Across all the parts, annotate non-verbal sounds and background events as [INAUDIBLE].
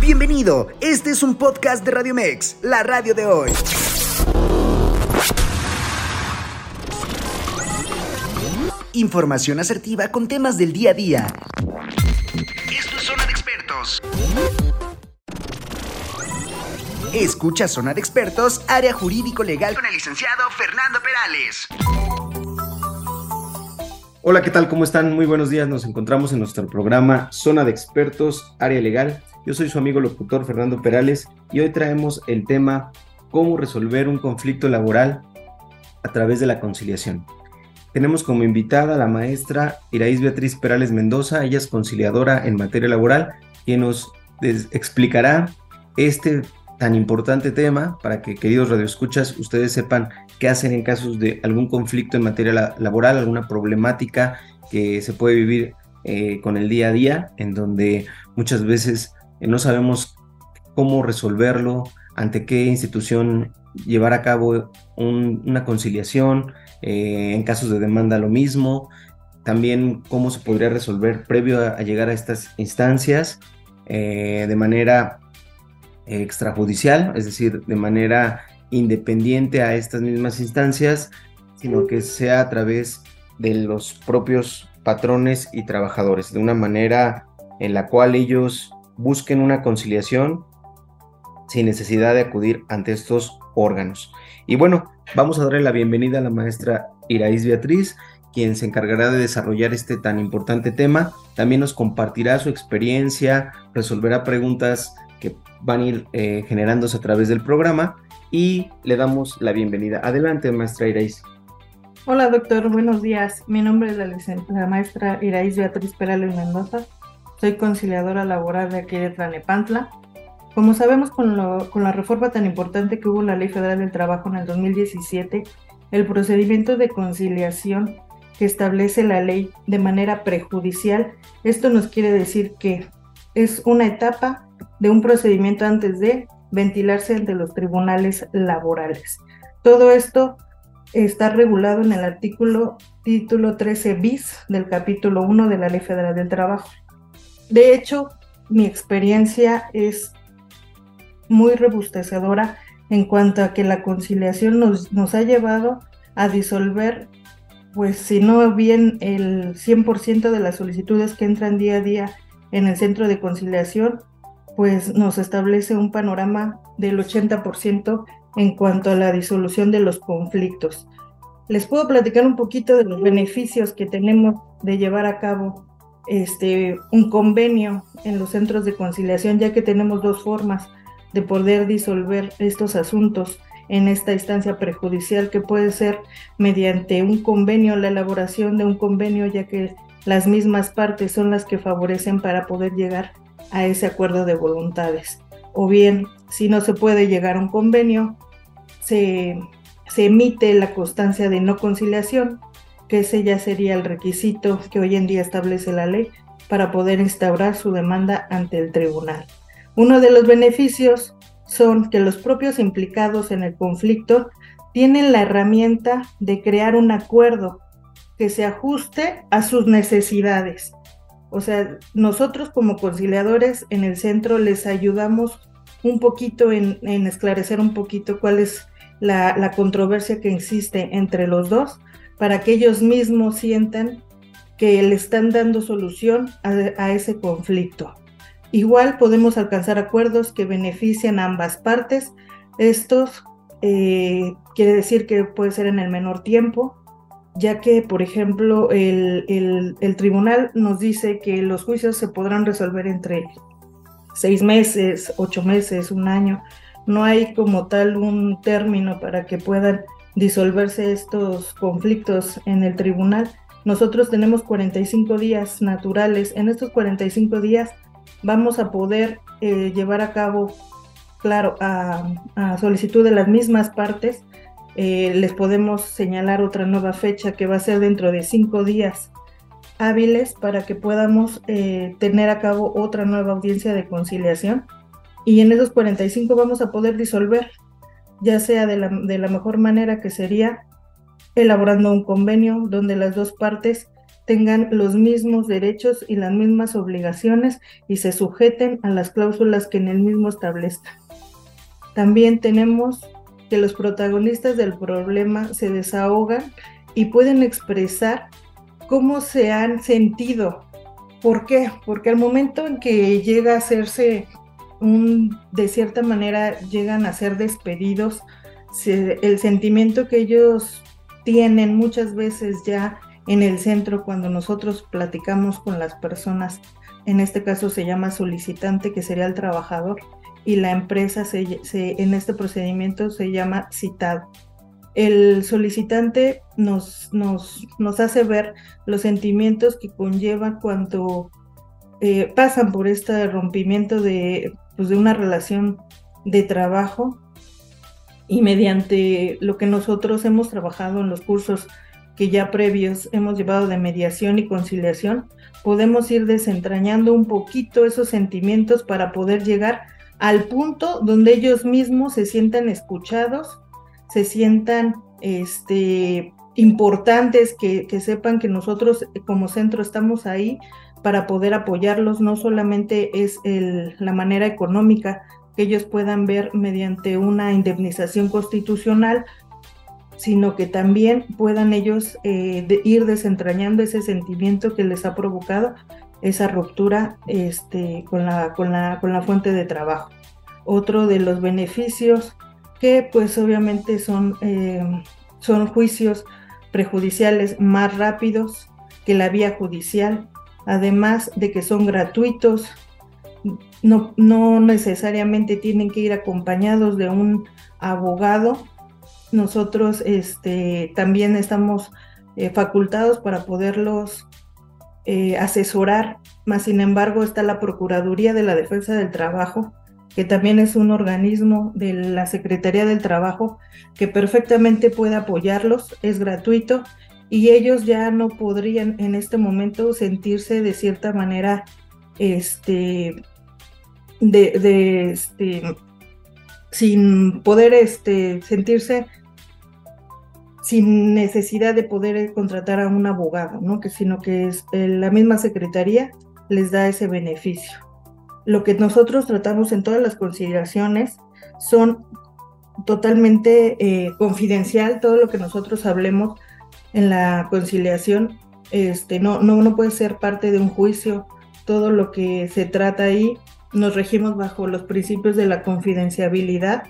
Bienvenido, este es un podcast de Radio Mex, la radio de hoy. Información asertiva con temas del día a día. Esto es Zona de Expertos. Escucha Zona de Expertos, área jurídico legal con el licenciado Fernando Perales. Hola, ¿qué tal? ¿Cómo están? Muy buenos días. Nos encontramos en nuestro programa Zona de Expertos, área legal. Yo soy su amigo locutor Fernando Perales y hoy traemos el tema cómo resolver un conflicto laboral a través de la conciliación. Tenemos como invitada a la maestra Iraís Beatriz Perales Mendoza, ella es conciliadora en materia laboral, quien nos explicará este tan importante tema para que, queridos radioescuchas, ustedes sepan qué hacer en casos de algún conflicto en materia laboral, alguna problemática que se puede vivir eh, con el día a día, en donde muchas veces eh, no sabemos cómo resolverlo, ante qué institución llevar a cabo una conciliación, eh, en casos de demanda lo mismo, también cómo se podría resolver previo a, llegar a estas instancias de manera extrajudicial, es decir, de manera independiente a estas mismas instancias, sino que sea a través de los propios patrones y trabajadores, de una manera en la cual ellos busquen una conciliación sin necesidad de acudir ante estos órganos. Y bueno, vamos a darle la bienvenida a la maestra Iraís Beatriz, quien se encargará de desarrollar este tan importante tema. También nos compartirá su experiencia, resolverá preguntas que van a ir eh, generándose a través del programa y le damos la bienvenida. Adelante, maestra Iraís. Hola, doctor. Buenos días. Mi nombre es la, maestra Iraís Beatriz Perales Mendoza. Soy conciliadora laboral de aquí de Tlanepantla. Como sabemos, con, con la reforma tan importante que hubo en la Ley Federal del Trabajo en el 2017, el procedimiento de conciliación que establece la ley de manera prejudicial, esto nos quiere decir que es una etapa de un procedimiento antes de ventilarse ante los tribunales laborales. Todo esto está regulado en el artículo título 13 bis del capítulo 1 de la Ley Federal del Trabajo. De hecho, mi experiencia es muy rebustecedora en cuanto a que la conciliación nos, nos ha llevado a disolver, pues si no bien el 100% de las solicitudes que entran día a día en el centro de conciliación, pues nos establece un panorama del 80% en cuanto a la disolución de los conflictos. Les puedo platicar un poquito de los beneficios que tenemos de llevar a cabo este, un convenio en los centros de conciliación, ya que tenemos dos formas de poder disolver estos asuntos en esta instancia prejudicial, que puede ser mediante un convenio, la elaboración de un convenio, ya que las mismas partes son las que favorecen para poder llegar a ese acuerdo de voluntades. O bien, si no se puede llegar a un convenio, se, se emite la constancia de no conciliación, que ese ya sería el requisito que hoy en día establece la ley para poder instaurar su demanda ante el tribunal. Uno de los beneficios son que los propios implicados en el conflicto tienen la herramienta de crear un acuerdo que se ajuste a sus necesidades. O sea, nosotros como conciliadores en el centro les ayudamos un poquito en, esclarecer un poquito cuál es la, controversia que existe entre los dos para que ellos mismos sientan que le están dando solución a, ese conflicto. Igual podemos alcanzar acuerdos que benefician a ambas partes. Estos eh, quiere decir que puede ser en el menor tiempo, ya que, por ejemplo, el, el, tribunal nos dice que los juicios se podrán resolver entre seis meses, ocho meses, un año. No hay como tal un término para que puedan disolverse estos conflictos en el tribunal. Nosotros tenemos 45 días naturales. En estos 45 días vamos a poder eh, llevar a cabo, claro, a, solicitud de las mismas partes, eh, les podemos señalar otra nueva fecha que va a ser dentro de cinco días hábiles para que podamos eh, tener a cabo otra nueva audiencia de conciliación. Y en esos 45 vamos a poder disolver ya sea de la, de la mejor manera que sería elaborando un convenio donde las dos partes tengan los mismos derechos y las mismas obligaciones y se sujeten a las cláusulas que en el mismo establezcan. También tenemos que los protagonistas del problema se desahogan y pueden expresar cómo se han sentido. ¿Por qué? Porque al momento en que llega a hacerse un, de cierta manera, llegan a ser despedidos, el sentimiento que ellos tienen muchas veces ya en el centro cuando nosotros platicamos con las personas, en este caso se llama solicitante, que sería el trabajador, y la empresa se, en este procedimiento se llama citado. El solicitante nos, nos, nos hace ver los sentimientos que conlleva cuando eh, pasan por este rompimiento de, pues, de una relación de trabajo y mediante lo que nosotros hemos trabajado en los cursos que ya previos hemos llevado de mediación y conciliación, podemos ir desentrañando un poquito esos sentimientos para poder llegar al punto donde ellos mismos se sientan escuchados, se sientan este, importantes, que, sepan que nosotros como centro estamos ahí para poder apoyarlos, no solamente es la manera económica que ellos puedan ver mediante una indemnización constitucional, sino que también puedan ellos eh, ir desentrañando ese sentimiento que les ha provocado esa ruptura este, con, la, con, la, con la fuente de trabajo. Otro de los beneficios que pues obviamente son, eh, son juicios prejudiciales más rápidos que la vía judicial, además de que son gratuitos, no, no necesariamente tienen que ir acompañados de un abogado. Nosotros este, también estamos eh, facultados para poderlos eh, asesorar, más sin embargo está la Procuraduría de la Defensa del Trabajo, que también es un organismo de la Secretaría del Trabajo que perfectamente puede apoyarlos, es gratuito y ellos ya no podrían en este momento sentirse de cierta manera este de, este sin poder este sentirse sin necesidad de poder contratar a un abogado, ¿no? Que, sino que es, eh, la misma secretaría les da ese beneficio. Lo que nosotros tratamos en todas las consideraciones son totalmente eh, confidencial, todo lo que nosotros hablemos en la conciliación este, no, no, no puede ser parte de un juicio, todo lo que se trata ahí nos regimos bajo los principios de la confidencialidad,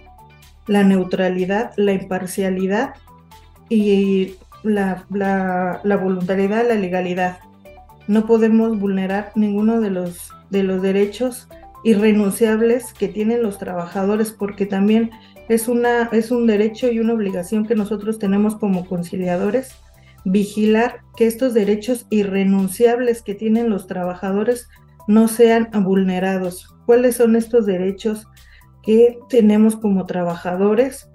la neutralidad, la imparcialidad y la, la, voluntariedad, la legalidad. No podemos vulnerar ninguno de los, de los derechos irrenunciables que tienen los trabajadores porque también es, una, es un derecho y una obligación que nosotros tenemos como conciliadores vigilar que estos derechos irrenunciables que tienen los trabajadores no sean vulnerados. ¿Cuáles son estos derechos que tenemos como trabajadores?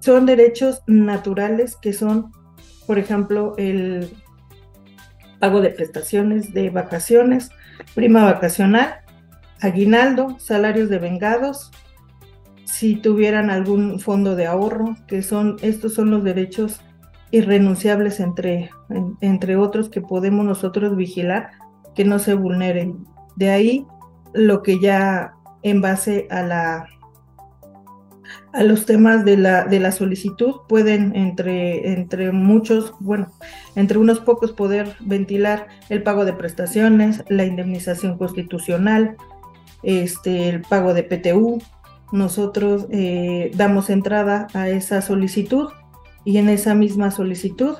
Son derechos naturales que son, por ejemplo, el pago de prestaciones de vacaciones, prima vacacional, aguinaldo, salarios de vengados, si tuvieran algún fondo de ahorro, que son, estos son los derechos irrenunciables entre, entre otros que podemos nosotros vigilar que no se vulneren. De ahí lo que ya en base a la a los temas de la, de la solicitud, pueden entre, entre muchos, bueno, entre unos pocos poder ventilar el pago de prestaciones, la indemnización constitucional, este, el pago de PTU. Nosotros eh, damos entrada a esa solicitud y en esa misma solicitud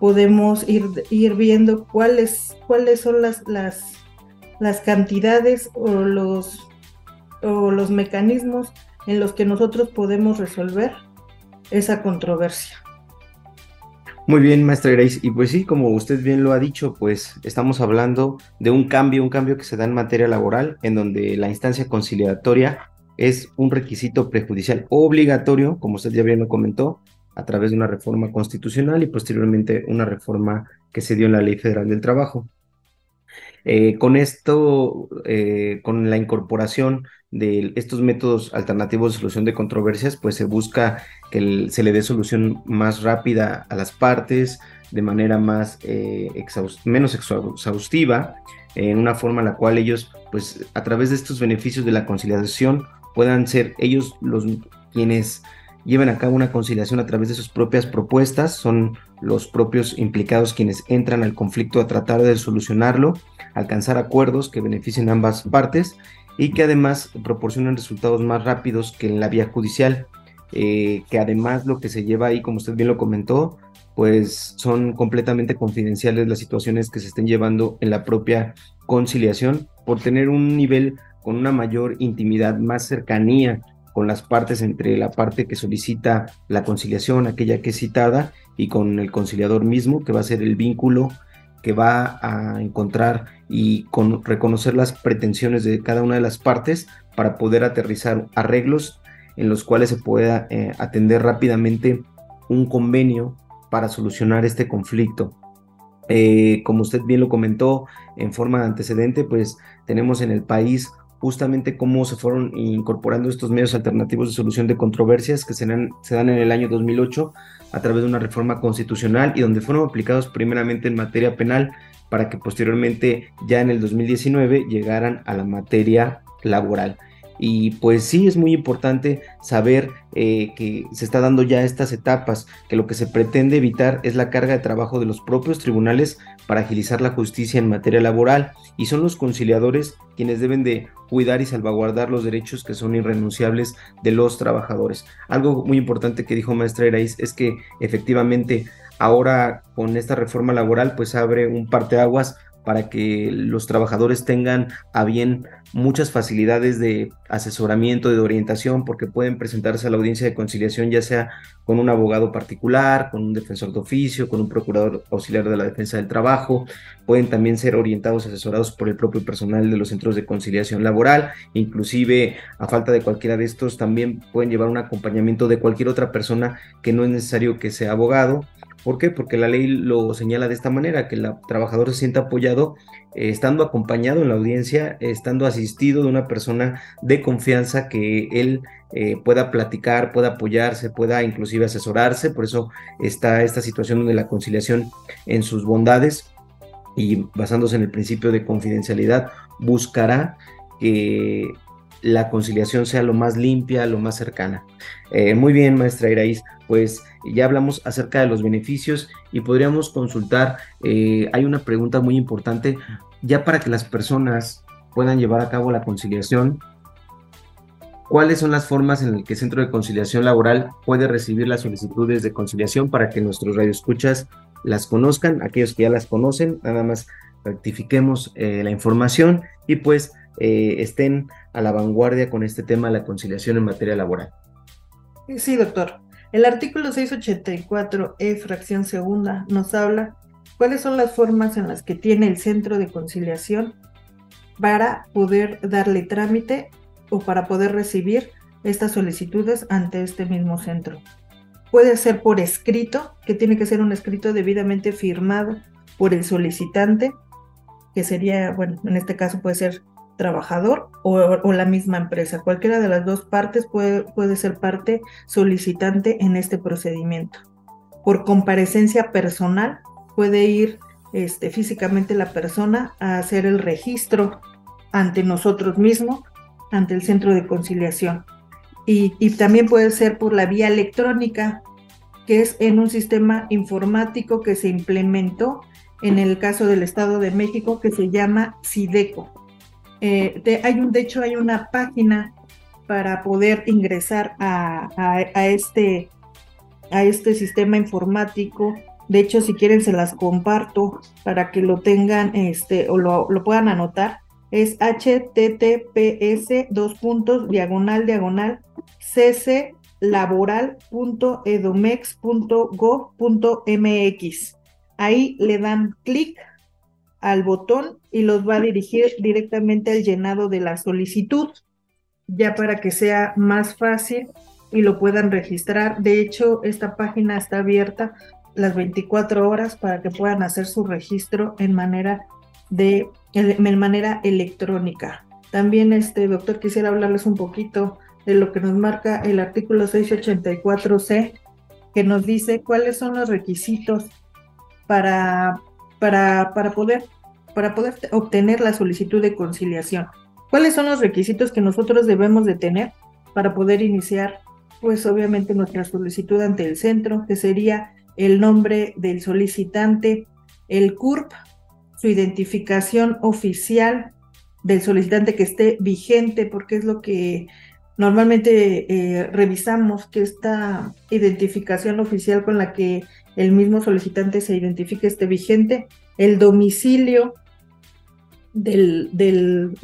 podemos ir, ir viendo cuáles, cuáles son las, las, las cantidades o los, o los mecanismos en los que nosotros podemos resolver esa controversia. Muy bien, maestra Grace. Y pues sí, como usted bien lo ha dicho, pues estamos hablando de un cambio, un cambio que se da en materia laboral, en donde la instancia conciliatoria es un requisito prejudicial obligatorio, como usted ya bien lo comentó, a través de una reforma constitucional y posteriormente una reforma que se dio en la Ley Federal del Trabajo. Eh, con esto, eh, con la incorporación de estos métodos alternativos de solución de controversias, pues se busca que se le dé solución más rápida a las partes, de manera más eh, menos exhaustiva, en una forma en la cual ellos, pues a través de estos beneficios de la conciliación, puedan ser ellos los quienes lleven a cabo una conciliación a través de sus propias propuestas, son los propios implicados quienes entran al conflicto a tratar de solucionarlo, alcanzar acuerdos que beneficien a ambas partes y que además proporcionan resultados más rápidos que en la vía judicial, eh, que además lo que se lleva ahí, como usted bien lo comentó, pues son completamente confidenciales las situaciones que se estén llevando en la propia conciliación por tener un nivel con una mayor intimidad, más cercanía con las partes entre la parte que solicita la conciliación, aquella que es citada, y con el conciliador mismo, que va a ser el vínculo que va a encontrar y con, reconocer las pretensiones de cada una de las partes para poder aterrizar arreglos en los cuales se pueda eh, atender rápidamente un convenio para solucionar este conflicto. Eh, como usted bien lo comentó en forma de antecedente, pues tenemos en el país justamente cómo se fueron incorporando estos medios alternativos de solución de controversias que se se dan en el año 2008 a través de una reforma constitucional y donde fueron aplicados primeramente en materia penal para que posteriormente ya en el 2019 llegaran a la materia laboral. Y pues sí, es muy importante saber eh, que se está dando ya estas etapas, que lo que se pretende evitar es la carga de trabajo de los propios tribunales para agilizar la justicia en materia laboral y son los conciliadores quienes deben de cuidar y salvaguardar los derechos que son irrenunciables de los trabajadores. Algo muy importante que dijo maestra Iraíz es que efectivamente ahora con esta reforma laboral pues abre un parteaguas para que los trabajadores tengan a bien muchas facilidades de asesoramiento, de orientación, porque pueden presentarse a la audiencia de conciliación ya sea con un abogado particular, con un defensor de oficio, con un procurador auxiliar de la defensa del trabajo, pueden también ser orientados, asesorados por el propio personal de los centros de conciliación laboral, inclusive a falta de cualquiera de estos también pueden llevar un acompañamiento de cualquier otra persona que no es necesario que sea abogado ¿Por qué? Porque la ley lo señala de esta manera, que el trabajador se sienta apoyado eh, estando acompañado en la audiencia, estando asistido de una persona de confianza que él eh, pueda platicar, pueda apoyarse, pueda inclusive asesorarse. Por eso está esta situación de la conciliación en sus bondades y basándose en el principio de confidencialidad, buscará que la conciliación sea lo más limpia, lo más cercana. Eh, muy bien, maestra Iraíz, pues ya hablamos acerca de los beneficios y podríamos consultar, eh, hay una pregunta muy importante, ya para que las personas puedan llevar a cabo la conciliación, ¿cuáles son las formas en las que el Centro de Conciliación Laboral puede recibir las solicitudes de conciliación para que nuestros radioescuchas las conozcan, aquellos que ya las conocen, nada más rectifiquemos eh, la información y pues eh, estén a la vanguardia con este tema de la conciliación en materia laboral. Sí, doctor. El artículo 684E, fracción segunda, nos habla cuáles son las formas en las que tiene el centro de conciliación para poder darle trámite o para poder recibir estas solicitudes ante este mismo centro. Puede ser por escrito, que tiene que ser un escrito debidamente firmado por el solicitante, que sería, bueno, en este caso puede ser trabajador o, la misma empresa. Cualquiera de las dos partes puede, puede ser parte solicitante en este procedimiento. Por comparecencia personal puede ir este, físicamente la persona a hacer el registro ante nosotros mismos, ante el centro de conciliación. Y, y también puede ser por la vía electrónica, que es en un sistema informático que se implementó en el caso del Estado de México que se llama SIDECO. Eh, de, hay un, de hecho, hay una página para poder ingresar a, este, a este sistema informático. De hecho, si quieren, se las comparto para que lo tengan este, o lo, puedan anotar. Es https dos puntos diagonal diagonal cclaboral.edomex.gov.mx. Ahí le dan clic al botón y los va a dirigir directamente al llenado de la solicitud, ya para que sea más fácil y lo puedan registrar. De hecho, esta página está abierta las 24 horas para que puedan hacer su registro en manera de de manera electrónica. También, este doctor, quisiera hablarles un poquito de lo que nos marca el artículo 684C, que nos dice cuáles son los requisitos para, para, para, poder, para poder obtener la solicitud de conciliación. ¿Cuáles son los requisitos que nosotros debemos de tener para poder iniciar, pues obviamente nuestra solicitud ante el centro, que sería el nombre del solicitante, el CURP, su identificación oficial del solicitante que esté vigente, porque es lo que normalmente eh, revisamos, que esta identificación oficial con la que el mismo solicitante se identifique esté vigente, el domicilio del, del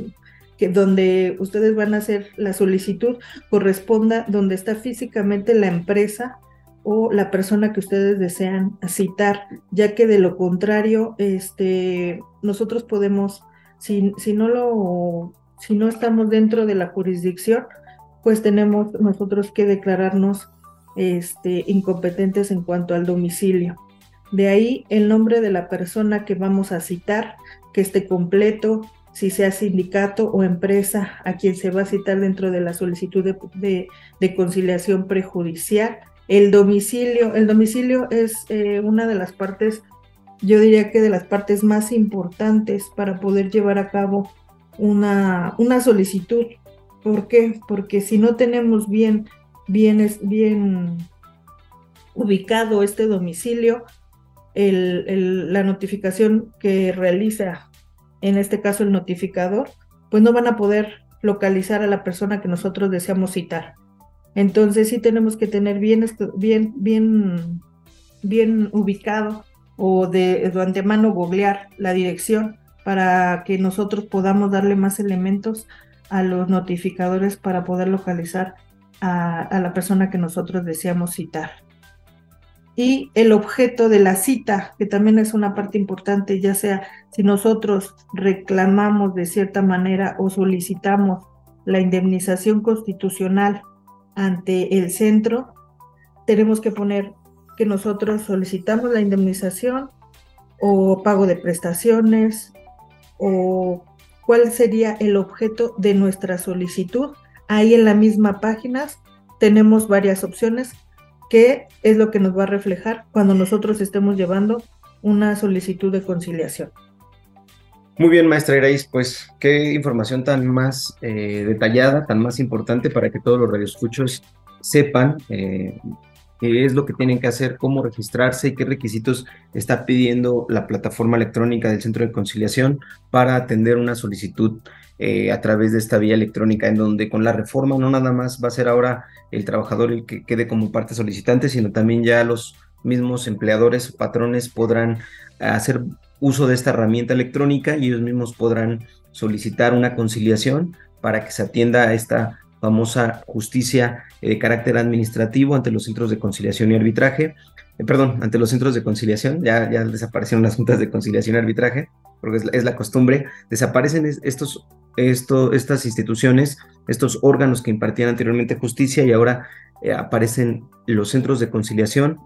que donde ustedes van a hacer la solicitud corresponda donde está físicamente la empresa o la persona que ustedes desean citar, ya que de lo contrario, este, nosotros podemos, si, si no lo, si no estamos dentro de la jurisdicción, pues tenemos nosotros que declararnos este, incompetentes en cuanto al domicilio. De ahí el nombre de la persona que vamos a citar, que esté completo, si sea sindicato o empresa a quien se va a citar dentro de la solicitud de, conciliación prejudicial, el domicilio, el domicilio es eh, una de las partes, yo diría que de las partes más importantes para poder llevar a cabo una, una solicitud. ¿Por qué? Porque si no tenemos bien, bien, bien ubicado este domicilio, la notificación que realiza, en este caso el notificador, pues no van a poder localizar a la persona que nosotros deseamos citar. Entonces sí tenemos que tener bien, bien, bien, bien ubicado o de, antemano googlear la dirección para que nosotros podamos darle más elementos a los notificadores para poder localizar a, la persona que nosotros deseamos citar. Y el objeto de la cita, que también es una parte importante, ya sea si nosotros reclamamos de cierta manera o solicitamos la indemnización constitucional ante el centro, tenemos que poner que nosotros solicitamos la indemnización o pago de prestaciones o cuál sería el objeto de nuestra solicitud. Ahí en la misma página tenemos varias opciones que es lo que nos va a reflejar cuando nosotros estemos llevando una solicitud de conciliación. Muy bien, maestra Irais, pues qué información tan más eh, detallada, tan más importante para que todos los radioescuchos sepan eh, qué es lo que tienen que hacer, cómo registrarse y qué requisitos está pidiendo la plataforma electrónica del Centro de Conciliación para atender una solicitud eh, a través de esta vía electrónica, en donde con la reforma no nada más va a ser ahora el trabajador el que quede como parte solicitante, sino también ya los mismos empleadores patrones podrán hacer uso de esta herramienta electrónica y ellos mismos podrán solicitar una conciliación para que se atienda a esta famosa justicia eh, de carácter administrativo ante los centros de conciliación y arbitraje, eh, perdón, ante los centros de conciliación, ya, desaparecieron las juntas de conciliación y arbitraje, porque es la, costumbre, desaparecen estos, esto, estas instituciones, estos órganos que impartían anteriormente justicia y ahora eh, aparecen los centros de conciliación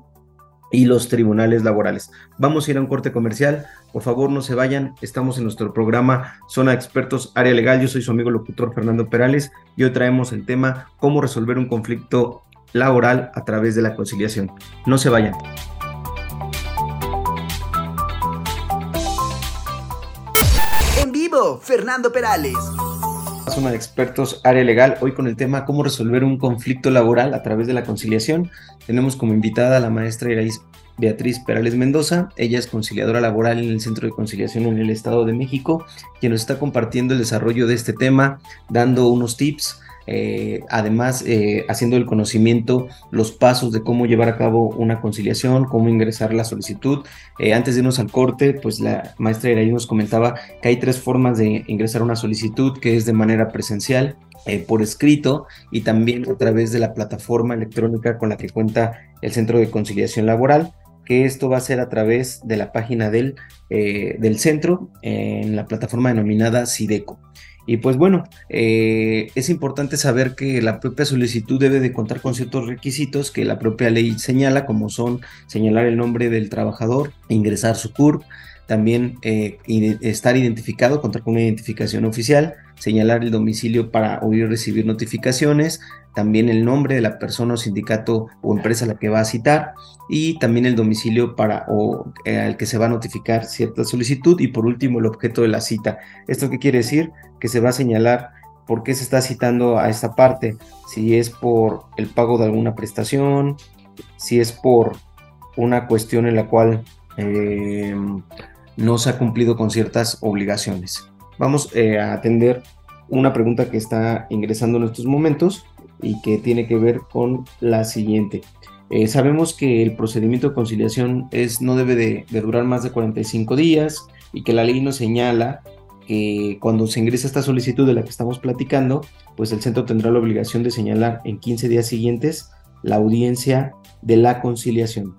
y los tribunales laborales. Vamos a ir a un corte comercial. Por favor, no se vayan. Estamos en nuestro programa Zona Expertos Área Legal. Yo soy su amigo locutor Fernando Perales y hoy traemos el tema cómo resolver un conflicto laboral a través de la conciliación. No se vayan. En vivo, Fernando Perales zona de expertos área legal, hoy con el tema cómo resolver un conflicto laboral a través de la conciliación. Tenemos como invitada a la maestra Beatriz Perales Mendoza, ella es conciliadora laboral en el Centro de Conciliación en el Estado de México, quien nos está compartiendo el desarrollo de este tema, dando unos tips eh, además eh, haciendo el conocimiento, los pasos de cómo llevar a cabo una conciliación, cómo ingresar la solicitud. Eh, antes de irnos al corte, pues la maestra Iraí nos comentaba que hay tres formas de ingresar una solicitud, que es de manera presencial, por escrito y también a través de la plataforma electrónica con la que cuenta el Centro de Conciliación Laboral que esto va a ser a través de la página del, del centro en la plataforma denominada SIDECO. Y pues bueno, eh, es importante saber que la propia solicitud debe de contar con ciertos requisitos que la propia ley señala, como son señalar el nombre del trabajador, ingresar su CURP, también eh, estar identificado, contar con una identificación oficial, señalar el domicilio para oír recibir notificaciones, también el nombre de la persona o sindicato o empresa a la que va a citar y también el domicilio para o eh, al que se va a notificar cierta solicitud y por último el objeto de la cita. ¿Esto qué quiere decir? Que se va a señalar por qué se está citando a esta parte, si es por el pago de alguna prestación, si es por una cuestión en la cual eh, no se ha cumplido con ciertas obligaciones. Vamos eh, a atender una pregunta que está ingresando en estos momentos y que tiene que ver con la siguiente. Eh, sabemos que el procedimiento de conciliación es, no debe de, de, durar más de 45 días y que la ley nos señala que cuando se ingresa esta solicitud de la que estamos platicando, pues el centro tendrá la obligación de señalar en 15 días siguientes la audiencia de la conciliación.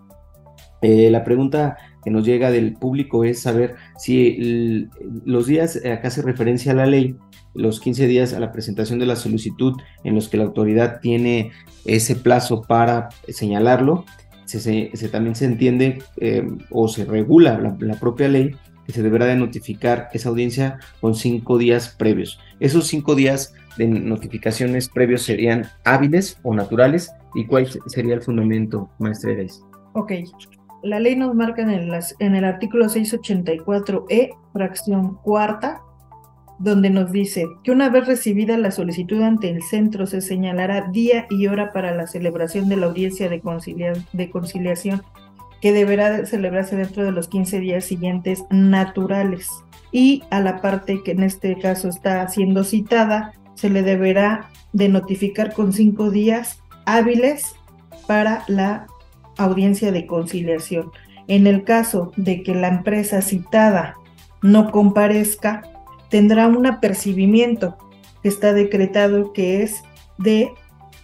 Eh, la pregunta que nos llega del público es saber si los días, acá hace referencia a la ley, los 15 días a la presentación de la solicitud en los que la autoridad tiene ese plazo para señalarlo, se, también se entiende eh, o se regula la, propia ley que se deberá de notificar esa audiencia con cinco días previos. Esos cinco días de notificaciones previos serían hábiles o naturales y cuál sería el fundamento, maestra Eres? Ok, la ley nos marca en el, artículo 684E, fracción cuarta, donde nos dice que una vez recibida la solicitud ante el centro se señalará día y hora para la celebración de la audiencia de, de conciliación que deberá celebrarse dentro de los 15 días siguientes naturales. Y a la parte que en este caso está siendo citada, se le deberá de notificar con cinco días hábiles para la audiencia de conciliación. En el caso de que la empresa citada no comparezca, tendrá un apercibimiento que está decretado que es de,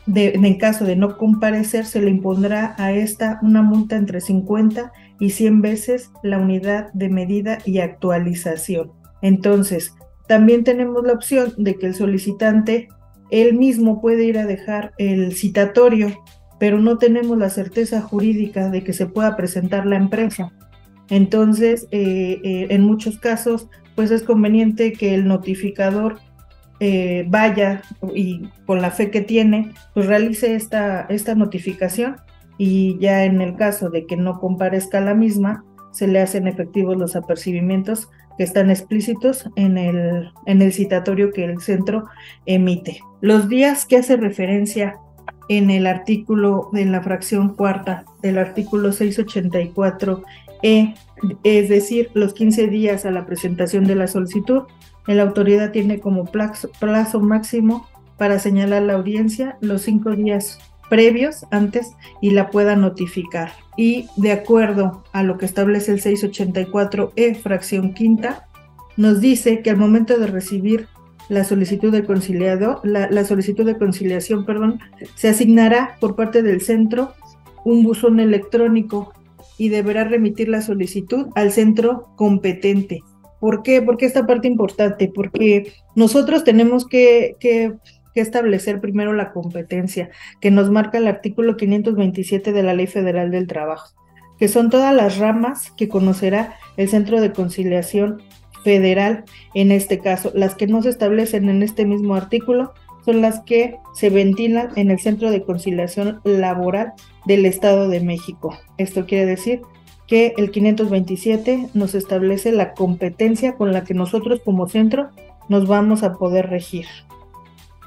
en caso de no comparecer, se le impondrá a esta una multa entre 50 y 100 veces la unidad de medida y actualización. Entonces, también tenemos la opción de que el solicitante él mismo puede ir a dejar el citatorio pero no tenemos la certeza jurídica de que se pueda presentar la empresa. Entonces, eh, eh, en muchos casos, pues es conveniente que el notificador eh, vaya y con la fe que tiene, pues realice esta, esta notificación y ya en el caso de que no comparezca la misma, se le hacen efectivos los apercibimientos que están explícitos en el, en el citatorio que el centro emite. Los días que hace referencia en el artículo, en la fracción cuarta del artículo 684E, es decir, los 15 días a la presentación de la solicitud, la autoridad tiene como plazo, máximo para señalar la audiencia los cinco días previos antes y la pueda notificar. Y de acuerdo a lo que establece el 684E, fracción quinta, nos dice que al momento de recibir la solicitud de conciliado, la, solicitud de conciliación, perdón, se asignará por parte del centro un buzón electrónico y deberá remitir la solicitud al centro competente. ¿Por qué? Porque esta parte importante, porque nosotros tenemos que, que, establecer primero la competencia que nos marca el artículo 527 de la Ley Federal del Trabajo, que son todas las ramas que conocerá el Centro de Conciliación federal en este caso. Las que no se establecen en este mismo artículo son las que se ventilan en el Centro de Conciliación Laboral del Estado de México. Esto quiere decir que el 527 nos establece la competencia con la que nosotros como centro nos vamos a poder regir.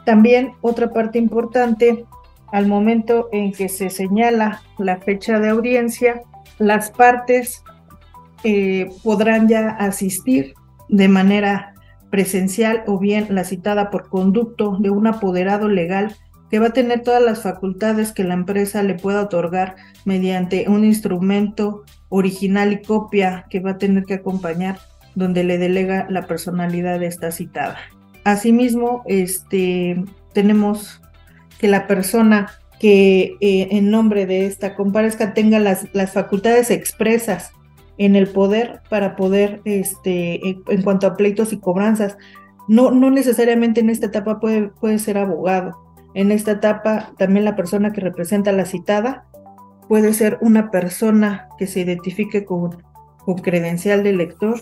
También otra parte importante, al momento en que se señala la fecha de audiencia, las partes eh, podrán ya asistir de manera presencial o bien la citada por conducto de un apoderado legal que va a tener todas las facultades que la empresa le pueda otorgar mediante un instrumento original y copia que va a tener que acompañar donde le delega la personalidad de esta citada. Asimismo, este, tenemos que la persona que eh, en nombre de esta comparezca tenga las, las facultades expresas en el poder para poder, este, en, cuanto a pleitos y cobranzas. No, no necesariamente en esta etapa puede, puede ser abogado. En esta etapa también la persona que representa la citada puede ser una persona que se identifique con, o credencial del lector,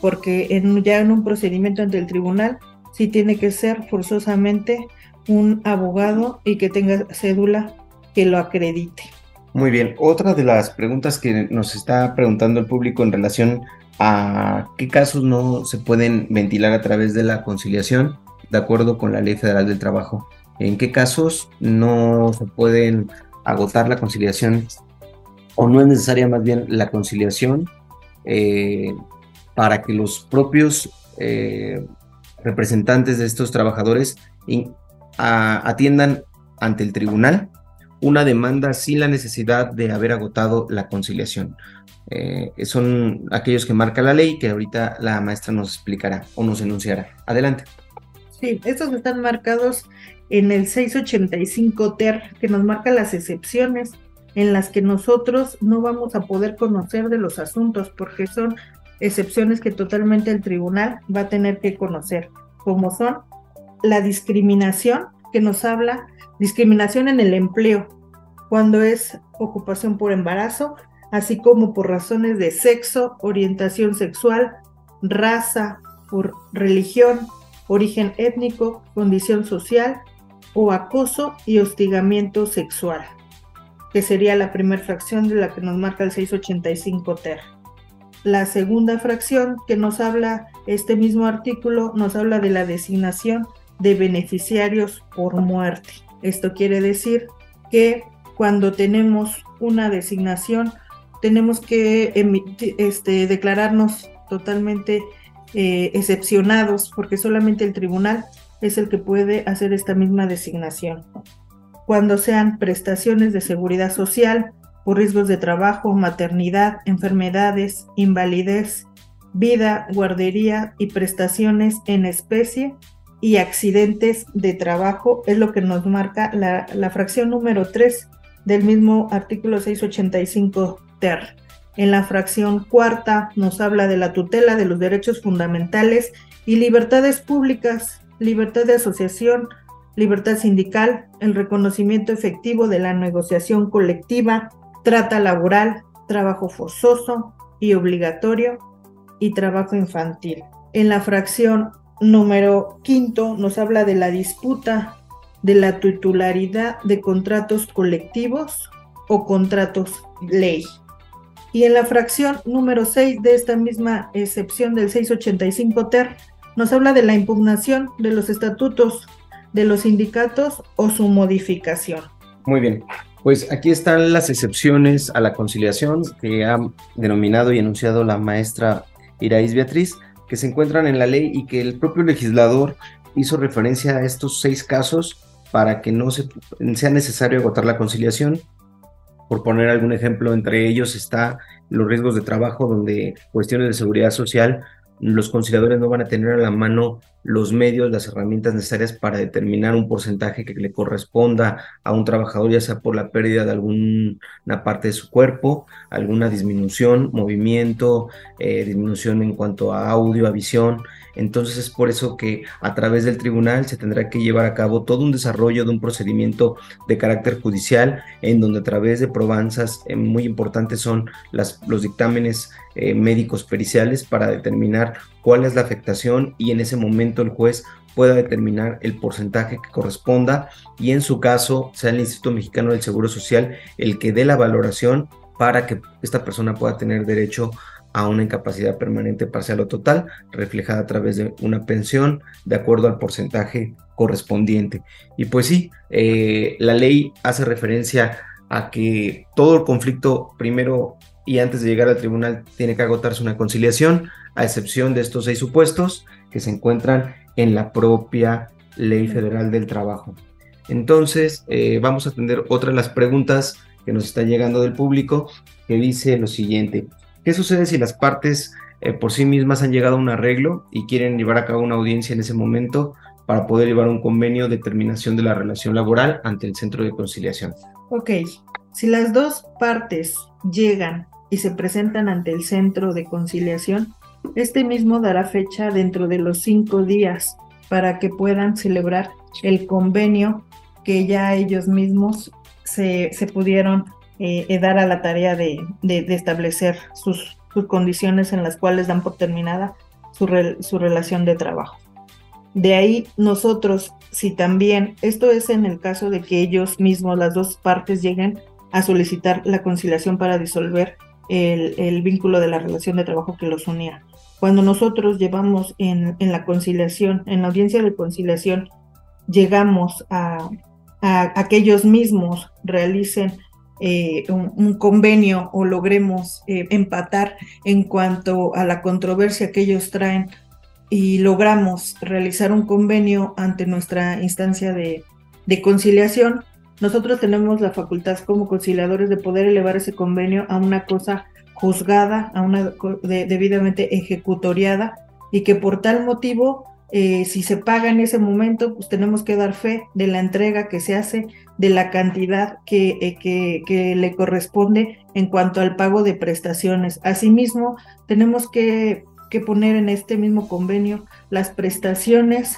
porque en, ya en un procedimiento ante el tribunal sí tiene que ser forzosamente un abogado y que tenga cédula que lo acredite. Muy bien, otra de las preguntas que nos está preguntando el público en relación a qué casos no se pueden ventilar a través de la conciliación de acuerdo con la Ley Federal del Trabajo. ¿En qué casos no se pueden agotar la conciliación o no es necesaria más bien la conciliación eh, para que los propios eh, representantes de estos trabajadores atiendan ante el tribunal una demanda sin la necesidad de haber agotado la conciliación. Eh, son aquellos que marca la ley que ahorita la maestra nos explicará o nos enunciará. Adelante. Sí, estos están marcados en el 685 TER, que nos marca las excepciones en las que nosotros no vamos a poder conocer de los asuntos, porque son excepciones que totalmente el tribunal va a tener que conocer, como son la discriminación, que nos habla discriminación en el empleo, cuando es ocupación por embarazo, así como por razones de sexo, orientación sexual, raza, por religión, origen étnico, condición social o acoso y hostigamiento sexual, que sería la primera fracción de la que nos marca el 685 ter. La segunda fracción que nos habla este mismo artículo nos habla de la designación de beneficiarios por muerte. Esto quiere decir que cuando tenemos una designación tenemos que este, declararnos totalmente eh, excepcionados porque solamente el tribunal es el que puede hacer esta misma designación. Cuando sean prestaciones de seguridad social por riesgos de trabajo, maternidad, enfermedades, invalidez, vida, guardería y prestaciones en especie y accidentes de trabajo es lo que nos marca la, la fracción número 3 del mismo artículo 685 ter. En la fracción cuarta nos habla de la tutela de los derechos fundamentales y libertades públicas, libertad de asociación, libertad sindical, el reconocimiento efectivo de la negociación colectiva, trata laboral, trabajo forzoso y obligatorio y trabajo infantil. En la fracción número quinto nos habla de la disputa de la titularidad de contratos colectivos o contratos ley. Y en la fracción número 6 de esta misma excepción del 685 ter, nos habla de la impugnación de los estatutos de los sindicatos o su modificación. Muy bien, pues aquí están las excepciones a la conciliación que ha denominado y enunciado la maestra Iraís Beatriz que se encuentran en la ley y que el propio legislador hizo referencia a estos seis casos para que no se, sea necesario agotar la conciliación. Por poner algún ejemplo, entre ellos está los riesgos de trabajo, donde cuestiones de seguridad social los conciliadores no van a tener a la mano los medios, las herramientas necesarias para determinar un porcentaje que le corresponda a un trabajador, ya sea por la pérdida de alguna parte de su cuerpo, alguna disminución, movimiento, eh, disminución en cuanto a audio, a visión. Entonces es por eso que a través del tribunal se tendrá que llevar a cabo todo un desarrollo de un procedimiento de carácter judicial en donde a través de probanzas eh, muy importantes son los dictámenes eh, médicos periciales para determinar cuál es la afectación y en ese momento el juez pueda determinar el porcentaje que corresponda y en su caso sea el Instituto Mexicano del Seguro Social el que dé la valoración para que esta persona pueda tener derecho a una incapacidad permanente parcial o total, reflejada a través de una pensión de acuerdo al porcentaje correspondiente. Y pues sí, eh, la ley hace referencia a que todo el conflicto primero y antes de llegar al tribunal tiene que agotarse una conciliación, a excepción de estos seis supuestos que se encuentran en la propia Ley Federal del Trabajo. Entonces, eh, vamos a atender otra de las preguntas que nos está llegando del público, que dice lo siguiente. ¿Qué sucede si las partes eh, por sí mismas han llegado a un arreglo y quieren llevar a cabo una audiencia en ese momento para poder llevar un convenio de terminación de la relación laboral ante el centro de conciliación? Ok, si las dos partes llegan y se presentan ante el centro de conciliación, este mismo dará fecha dentro de los cinco días para que puedan celebrar el convenio que ya ellos mismos se, se pudieron eh, dar a la tarea de, establecer sus, condiciones en las cuales dan por terminada su, relación de trabajo. De ahí nosotros, si también, esto es en el caso de que ellos mismos, las dos partes, lleguen a solicitar la conciliación para disolver el, vínculo de la relación de trabajo que los unía. Cuando nosotros llevamos en, la conciliación, en la audiencia de conciliación, llegamos a, a, que ellos mismos realicen eh, un, convenio o logremos eh, empatar en cuanto a la controversia que ellos traen y logramos realizar un convenio ante nuestra instancia de, de conciliación, nosotros tenemos la facultad como conciliadores de poder elevar ese convenio a una cosa juzgada, a una debidamente ejecutoriada y que por tal motivo, eh, si se paga en ese momento, pues tenemos que dar fe de la entrega que se hace, de la cantidad que, eh, le corresponde en cuanto al pago de prestaciones. Asimismo, tenemos que, poner en este mismo convenio las prestaciones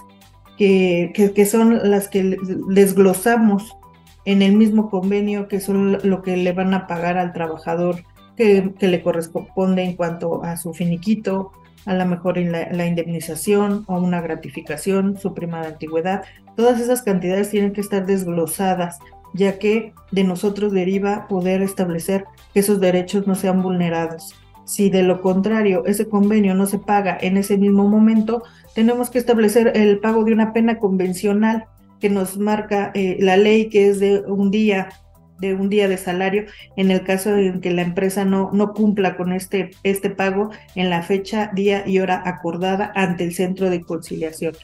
que, son las que desglosamos en el mismo convenio, que son lo que le van a pagar al trabajador que, le corresponde en cuanto a su finiquito, a lo mejor la, indemnización o una gratificación, su prima de antigüedad. Todas esas cantidades tienen que estar desglosadas, ya que de nosotros deriva poder establecer que esos derechos no sean vulnerados. Si de lo contrario ese convenio no se paga en ese mismo momento, tenemos que establecer el pago de una pena convencional que nos marca eh, la ley, que es de un día de un día de salario en el caso en que la empresa no, no cumpla con este, este pago en la fecha, día y hora acordada ante el centro de conciliación.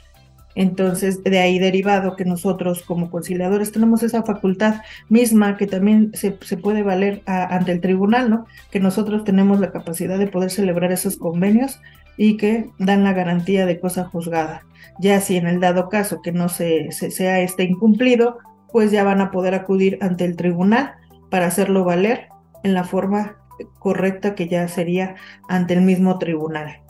Entonces, de ahí derivado que nosotros como conciliadores tenemos esa facultad misma que también se, puede valer ante el tribunal, ¿no? Que nosotros tenemos la capacidad de poder celebrar esos convenios y que dan la garantía de cosa juzgada. Ya si en el dado caso que no se, se sea este incumplido, pues ya van a poder acudir ante el tribunal para hacerlo valer en la forma correcta que ya sería ante el mismo tribunal.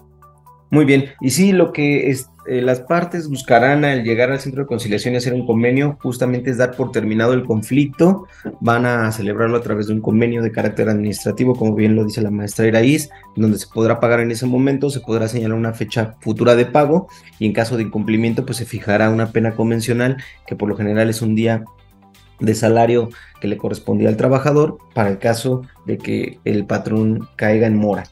Muy bien, y sí, lo que es, eh, las partes buscarán al llegar al centro de conciliación y hacer un convenio, justamente es dar por terminado el conflicto, van a celebrarlo a través de un convenio de carácter administrativo, como bien lo dice la maestra Iraíz, donde se podrá pagar en ese momento, se podrá señalar una fecha futura de pago y en caso de incumplimiento, pues se fijará una pena convencional, que por lo general es un día de salario que le correspondía al trabajador para el caso de que el patrón caiga en mora.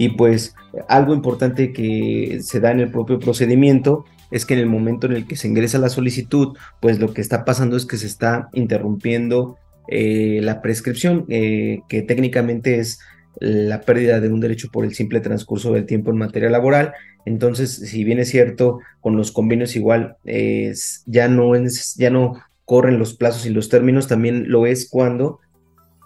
Y pues algo importante que se da en el propio procedimiento es que en el momento en el que se ingresa la solicitud, pues lo que está pasando es que se está interrumpiendo eh, la prescripción, eh, que técnicamente es la pérdida de un derecho por el simple transcurso del tiempo en materia laboral. Entonces, si bien es cierto, con los convenios igual ya, no es, ya no corren los plazos y los términos, también lo es cuando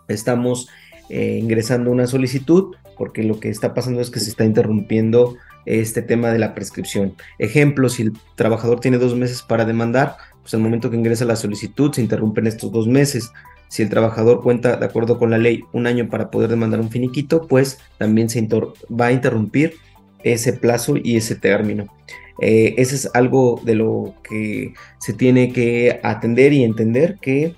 estamos eh, ingresando una solicitud, porque lo que está pasando es que se está interrumpiendo este tema de la prescripción. Ejemplo, si el trabajador tiene dos meses para demandar, pues al momento que ingresa la solicitud se interrumpen estos dos meses. Si el trabajador cuenta, de acuerdo con la ley, un año para poder demandar un finiquito, pues también se va a interrumpir ese plazo y ese término. Eh, eso es algo de lo que se tiene que atender y entender que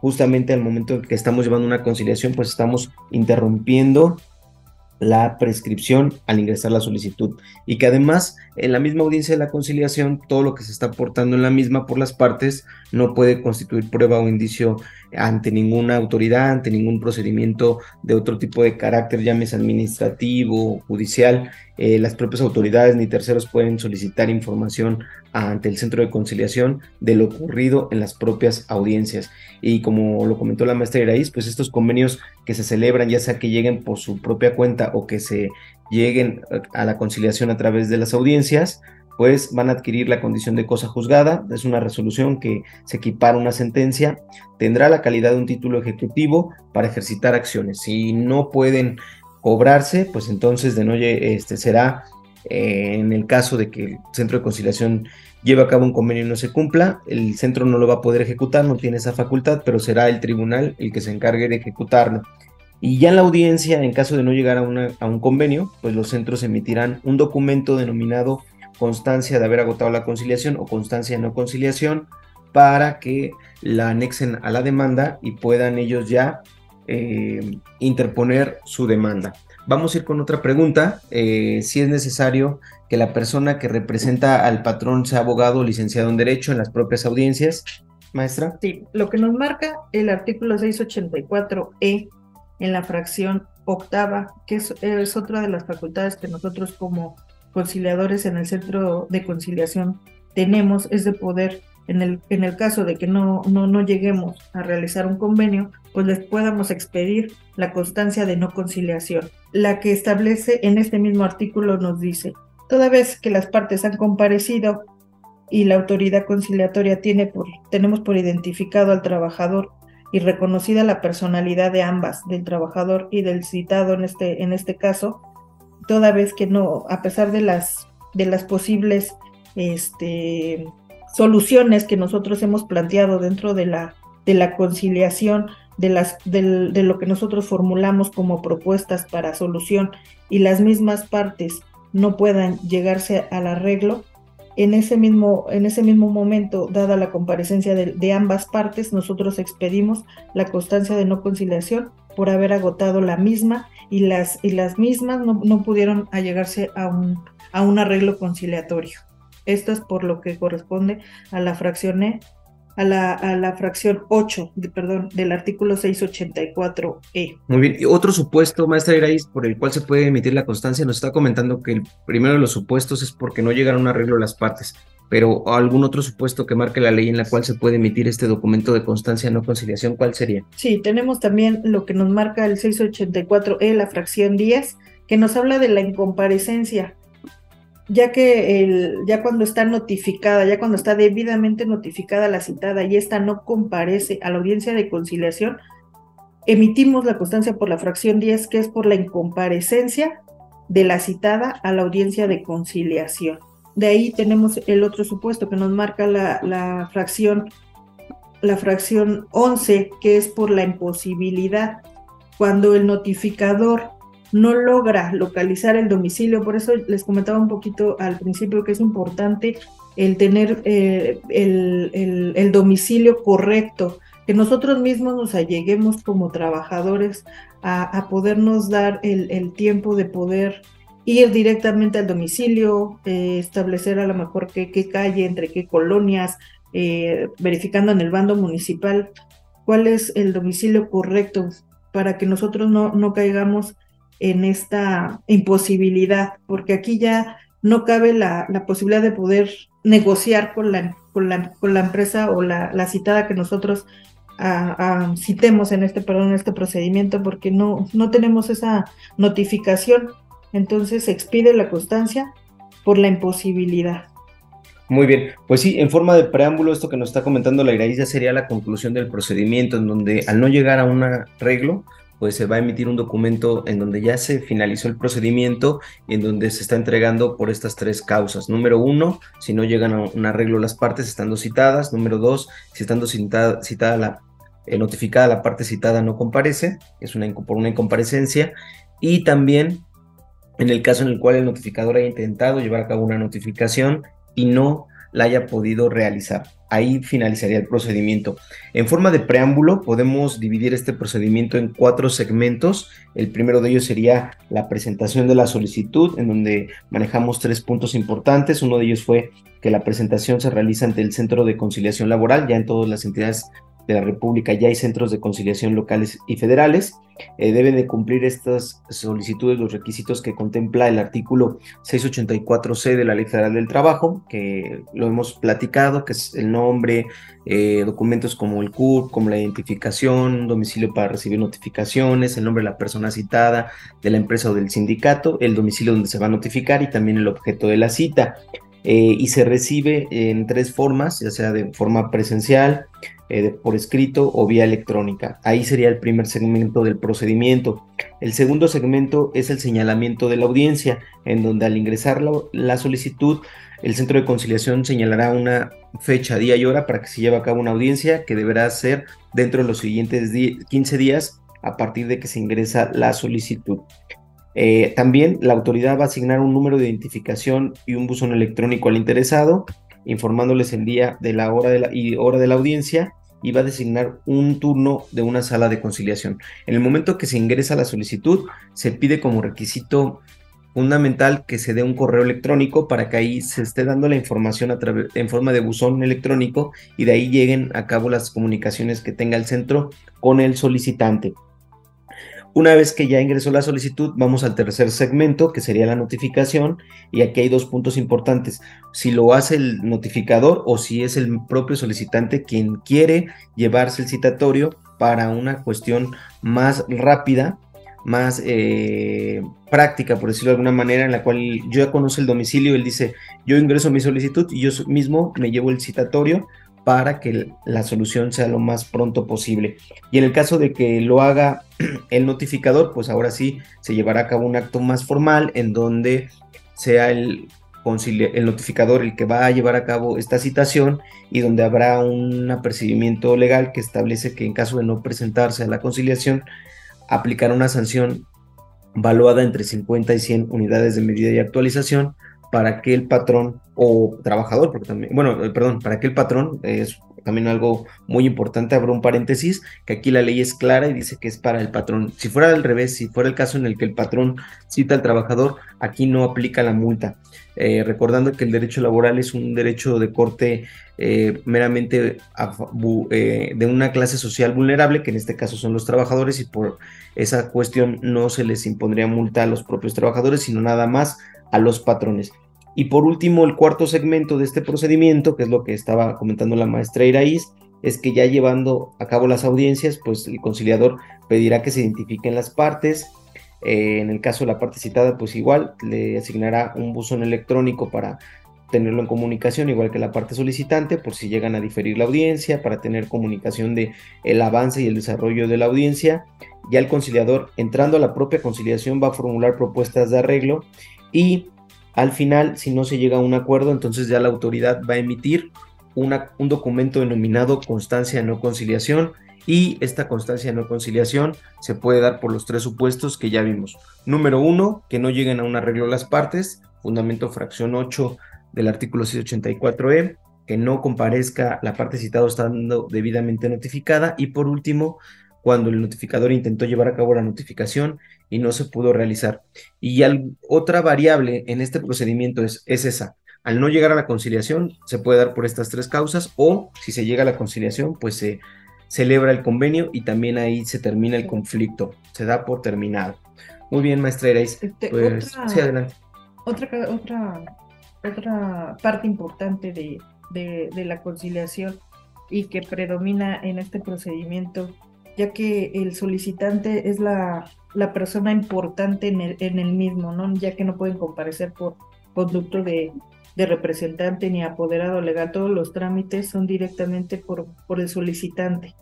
justamente al momento en que estamos llevando una conciliación, pues estamos interrumpiendo la prescripción al ingresar la solicitud. Y que además en la misma audiencia de la conciliación todo lo que se está aportando en la misma por las partes no puede constituir prueba o indicio ante ninguna autoridad, ante ningún procedimiento de otro tipo de carácter, llámese administrativo, judicial. Eh, las propias autoridades ni terceros pueden solicitar información ante el centro de conciliación de lo ocurrido en las propias audiencias. Y como lo comentó la maestra Iraíz, pues estos convenios que se celebran, ya sea que lleguen por su propia cuenta o que se lleguen a la conciliación a través de las audiencias, pues van a adquirir la condición de cosa juzgada, es una resolución que se equipara a una sentencia, tendrá la calidad de un título ejecutivo para ejercitar acciones. Si no pueden cobrarse, pues entonces de no este, será eh, en el caso de que el centro de conciliación lleve a cabo un convenio y no se cumpla, el centro no lo va a poder ejecutar, no tiene esa facultad, pero será el tribunal el que se encargue de ejecutarlo. Y ya en la audiencia, en caso de no llegar a, a un convenio, pues los centros emitirán un documento denominado constancia de haber agotado la conciliación o constancia de no conciliación para que la anexen a la demanda y puedan ellos ya eh, interponer su demanda. vamos a ir con otra pregunta. Eh, si es necesario que la persona que representa al patrón sea abogado o licenciado en Derecho en las propias audiencias, maestra. Sí, lo que nos marca el artículo 684E en la fracción octava, que es, es otra de las facultades que nosotros como conciliadores en el centro de conciliación tenemos, es de poder en el, en el caso de que no, no, no lleguemos a realizar un convenio, pues les podamos expedir la constancia de no conciliación. La que establece en este mismo artículo nos dice, toda vez que las partes han comparecido y la autoridad conciliatoria tiene por, tenemos por identificado al trabajador y reconocida la personalidad de ambas, del trabajador y del citado en este, en este caso, toda vez que no, a pesar de las, posibles este, soluciones que nosotros hemos planteado dentro de la, conciliación, de, lo que nosotros formulamos como propuestas para solución y las mismas partes no puedan llegarse al arreglo, en ese mismo momento, dada la comparecencia de, ambas partes, nosotros expedimos la constancia de no conciliación por haber agotado la misma y las, y las mismas no, no pudieron allegarse a un, a un arreglo conciliatorio. Esto es por lo que corresponde a la fracción E, a la, a la fracción 8, de, perdón, del artículo 684E. Muy bien. Y otro supuesto, maestra Iraís, por el cual se puede emitir la constancia, nos está comentando que el primero de los supuestos es porque no llegaron a un arreglo las partes, pero algún otro supuesto que marque la ley en la cual se puede emitir este documento de constancia no conciliación, ¿cuál sería? Sí, tenemos también lo que nos marca el 684E, la fracción 10, que nos habla de la incomparecencia ya que el, ya cuando está notificada, ya cuando está debidamente notificada la citada y esta no comparece a la audiencia de conciliación, emitimos la constancia por la fracción 10, que es por la incomparecencia de la citada a la audiencia de conciliación. De ahí tenemos el otro supuesto que nos marca la, la fracción la fracción 11, que es por la imposibilidad. Cuando el notificador no logra localizar el domicilio. Por eso les comentaba un poquito al principio que es importante el tener eh, el, domicilio correcto, que nosotros mismos nos alleguemos como trabajadores a, podernos dar el, tiempo de poder ir directamente al domicilio, eh, establecer a lo mejor qué, calle, entre qué colonias, eh, verificando en el bando municipal cuál es el domicilio correcto para que nosotros no, no caigamos en esta imposibilidad, porque aquí ya no cabe la, posibilidad de poder negociar con la, con la, con la empresa o la, la, citada que nosotros ah, ah, citemos en este, perdón, en este procedimiento, porque no, no tenemos esa notificación. Entonces se expide la constancia por la imposibilidad. Muy bien, pues sí, en forma de preámbulo, esto que nos está comentando la Iraíz ya sería la conclusión del procedimiento, en donde al no llegar a un arreglo, pues se va a emitir un documento en donde ya se finalizó el procedimiento y en donde se está entregando por estas tres causas. Número uno, si no llegan a un arreglo las partes estando citadas. Número dos, si estando citada, citada la, eh, notificada la parte citada no comparece, es una, por una incomparecencia. Y también en el caso en el cual el notificador haya intentado llevar a cabo una notificación y no la haya podido realizar ahí finalizaría el procedimiento. En forma de preámbulo, podemos dividir este procedimiento en cuatro segmentos. El primero de ellos sería la presentación de la solicitud, en donde manejamos tres puntos importantes. Uno de ellos fue que la presentación se realiza ante el Centro de Conciliación Laboral, ya en todas las entidades de la República ya hay centros de conciliación locales y federales. Eh, deben de cumplir estas solicitudes los requisitos que contempla el artículo 684C de la Ley Federal del Trabajo, que lo hemos platicado, que es el nombre, eh, documentos como el CUR, como la identificación, domicilio para recibir notificaciones, el nombre de la persona citada, de la empresa o del sindicato, el domicilio donde se va a notificar y también el objeto de la cita. Eh, y se recibe en tres formas, ya sea de forma presencial, eh, por escrito o vía electrónica. Ahí sería el primer segmento del procedimiento. El segundo segmento es el señalamiento de la audiencia, en donde al ingresar la, solicitud, el centro de conciliación señalará una fecha, día y hora para que se lleve a cabo una audiencia que deberá ser dentro de los siguientes 15 días a partir de que se ingresa la solicitud. Eh, también la autoridad va a asignar un número de identificación y un buzón electrónico al interesado, informándoles el día de la hora y hora de la audiencia y va a designar un turno de una sala de conciliación. En el momento que se ingresa la solicitud, se pide como requisito fundamental que se dé un correo electrónico para que ahí se esté dando la información en forma de buzón electrónico y de ahí lleguen a cabo las comunicaciones que tenga el centro con el solicitante. Una vez que ya ingresó la solicitud, vamos al tercer segmento, que sería la notificación, y aquí hay dos puntos importantes. Si lo hace el notificador o si es el propio solicitante quien quiere llevarse el citatorio para una cuestión más rápida, más eh, práctica, por decirlo de alguna manera, en la cual yo ya conozco el domicilio, él dice, yo ingreso mi solicitud y yo mismo me llevo el citatorio para que la solución sea lo más pronto posible. Y en el caso de que lo haga [CLEARS THROAT] el notificador, pues ahora sí se llevará a cabo un acto más formal en donde sea el, el notificador el que va a llevar a cabo esta citación y donde habrá un apercibimiento legal que establece que en caso de no presentarse a la conciliación, aplicará una sanción valuada entre 50 y 100 unidades de medida y actualización para que el patrón o trabajador, porque también, bueno, eh, perdón, para que el patrón es también algo muy importante, abro un paréntesis, que aquí la ley es clara y dice que es para el patrón. Si fuera al revés, si fuera el caso en el que el patrón cita al trabajador, aquí no aplica la multa. Eh, recordando que el derecho laboral es un derecho de corte eh, meramente de una clase social vulnerable, que en este caso son los trabajadores, y por esa cuestión no se les impondría multa a los propios trabajadores, sino nada más a los patrones. Y por último, el cuarto segmento de este procedimiento, que es lo que estaba comentando la maestra Iraíz, es que ya llevando a cabo las audiencias, pues el conciliador pedirá que se identifiquen las partes. Eh, en el caso de la parte citada, pues igual le asignará un buzón electrónico para tenerlo en comunicación, igual que la parte solicitante, por si llegan a diferir la audiencia, para tener comunicación de el avance y el desarrollo de la audiencia. Ya el conciliador, entrando a la propia conciliación, va a formular propuestas de arreglo y al final, si no se llega a un acuerdo, entonces ya la autoridad va a emitir un documento denominado constancia de no conciliación y esta constancia de no conciliación se puede dar por los tres supuestos que ya vimos. Número uno, que no lleguen a un arreglo las partes, fundamento fracción 8 del artículo 684E, que no comparezca la parte citada estando debidamente notificada y por último, cuando el notificador intentó llevar a cabo la notificación y no se pudo realizar. Y otra variable en este procedimiento es, es esa. Al no llegar a la conciliación, se puede dar por estas tres causas o si se llega a la conciliación, pues se celebra el convenio y también ahí se termina el conflicto, se da por terminado. Muy bien, maestra Erais. Este, pues, otra, sí, adelante. Otra, otra, otra parte importante de, de la conciliación y que predomina en este procedimiento ya que el solicitante es la, persona importante en el, mismo, ¿no? ya que no pueden comparecer por conducto de, representante ni apoderado legal, todos los trámites son directamente por, por el solicitante.